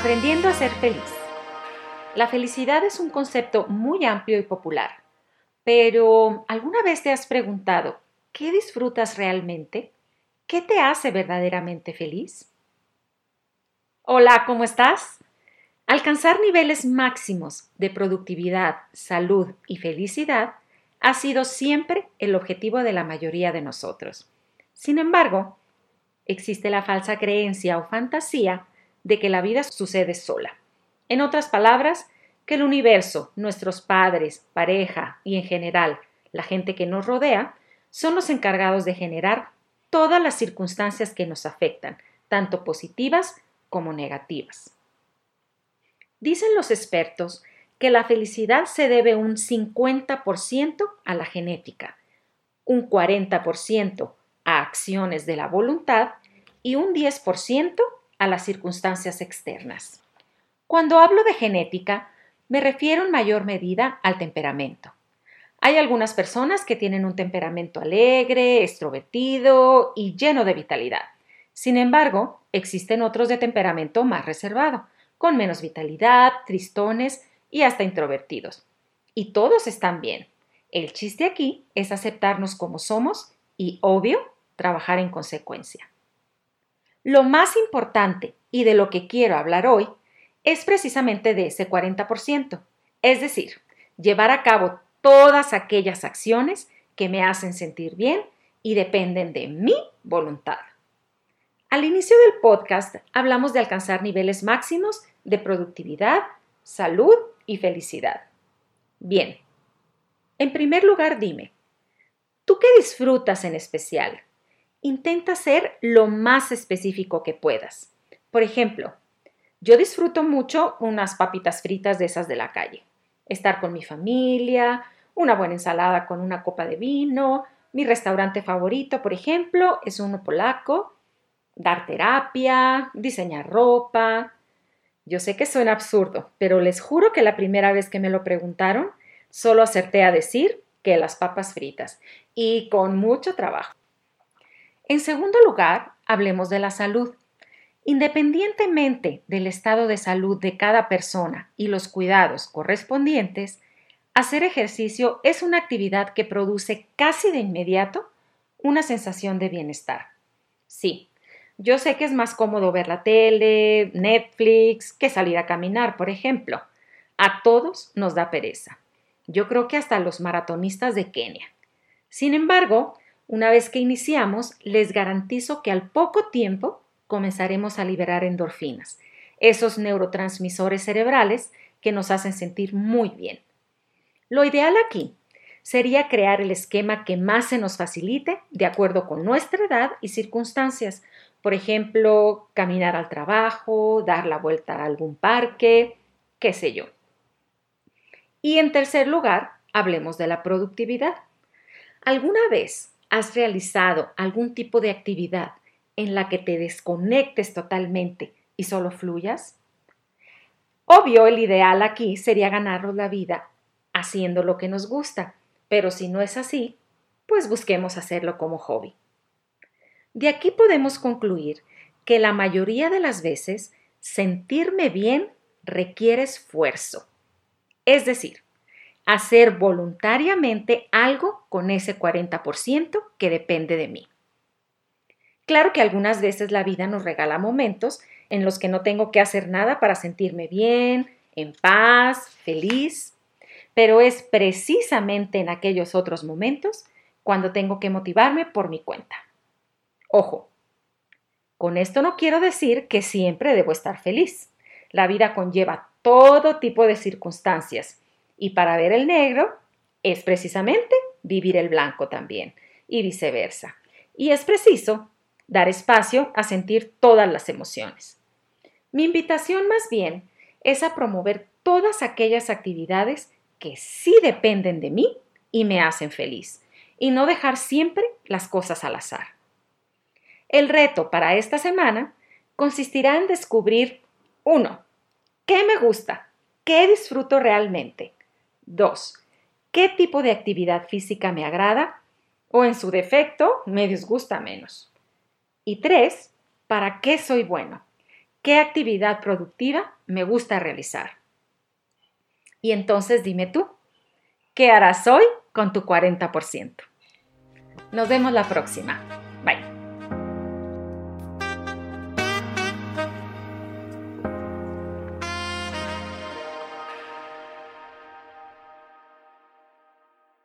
Aprendiendo a ser feliz. La felicidad es un concepto muy amplio y popular, pero ¿alguna vez te has preguntado qué disfrutas realmente? ¿Qué te hace verdaderamente feliz? Hola, ¿cómo estás? Alcanzar niveles máximos de productividad, salud y felicidad ha sido siempre el objetivo de la mayoría de nosotros. Sin embargo, existe la falsa creencia o fantasía de que la vida sucede sola. En otras palabras, que el universo, nuestros padres, pareja y en general la gente que nos rodea, son los encargados de generar todas las circunstancias que nos afectan, tanto positivas como negativas. Dicen los expertos que la felicidad se debe un 50% a la genética, un 40% a acciones de la voluntad y un 10% a las circunstancias externas. Cuando hablo de genética, me refiero en mayor medida al temperamento. Hay algunas personas que tienen un temperamento alegre, extrovertido y lleno de vitalidad. Sin embargo, existen otros de temperamento más reservado, con menos vitalidad, tristones y hasta introvertidos. Y todos están bien. El chiste aquí es aceptarnos como somos y, obvio, trabajar en consecuencia. Lo más importante y de lo que quiero hablar hoy es precisamente de ese 40%, es decir, llevar a cabo todas aquellas acciones que me hacen sentir bien y dependen de mi voluntad. Al inicio del podcast hablamos de alcanzar niveles máximos de productividad, salud y felicidad. Bien, en primer lugar dime, ¿tú qué disfrutas en especial? Intenta ser lo más específico que puedas. Por ejemplo, yo disfruto mucho unas papitas fritas de esas de la calle, estar con mi familia, una buena ensalada con una copa de vino, mi restaurante favorito, por ejemplo, es uno polaco, dar terapia, diseñar ropa. Yo sé que suena absurdo, pero les juro que la primera vez que me lo preguntaron, solo acerté a decir que las papas fritas y con mucho trabajo. En segundo lugar, hablemos de la salud. Independientemente del estado de salud de cada persona y los cuidados correspondientes, hacer ejercicio es una actividad que produce casi de inmediato una sensación de bienestar. Sí, yo sé que es más cómodo ver la tele, Netflix, que salir a caminar, por ejemplo. A todos nos da pereza. Yo creo que hasta los maratonistas de Kenia. Sin embargo, una vez que iniciamos, les garantizo que al poco tiempo comenzaremos a liberar endorfinas, esos neurotransmisores cerebrales que nos hacen sentir muy bien. Lo ideal aquí sería crear el esquema que más se nos facilite de acuerdo con nuestra edad y circunstancias. Por ejemplo, caminar al trabajo, dar la vuelta a algún parque, qué sé yo. Y en tercer lugar, hablemos de la productividad. ¿Alguna vez ¿Has realizado algún tipo de actividad en la que te desconectes totalmente y solo fluyas? Obvio, el ideal aquí sería ganarnos la vida haciendo lo que nos gusta, pero si no es así, pues busquemos hacerlo como hobby. De aquí podemos concluir que la mayoría de las veces sentirme bien requiere esfuerzo. Es decir, hacer voluntariamente algo con ese 40% que depende de mí. Claro que algunas veces la vida nos regala momentos en los que no tengo que hacer nada para sentirme bien, en paz, feliz, pero es precisamente en aquellos otros momentos cuando tengo que motivarme por mi cuenta. Ojo, con esto no quiero decir que siempre debo estar feliz. La vida conlleva todo tipo de circunstancias y para ver el negro es precisamente vivir el blanco también y viceversa. Y es preciso dar espacio a sentir todas las emociones. Mi invitación más bien es a promover todas aquellas actividades que sí dependen de mí y me hacen feliz, y no dejar siempre las cosas al azar. El reto para esta semana consistirá en descubrir 1. ¿Qué me gusta? ¿Qué disfruto realmente? 2. ¿Qué tipo de actividad física me agrada? O en su defecto, me disgusta menos. Y 3. ¿Para qué soy bueno? qué actividad productiva me gusta realizar. Y entonces dime tú, ¿qué harás hoy con tu 40%? Nos vemos la próxima. Bye.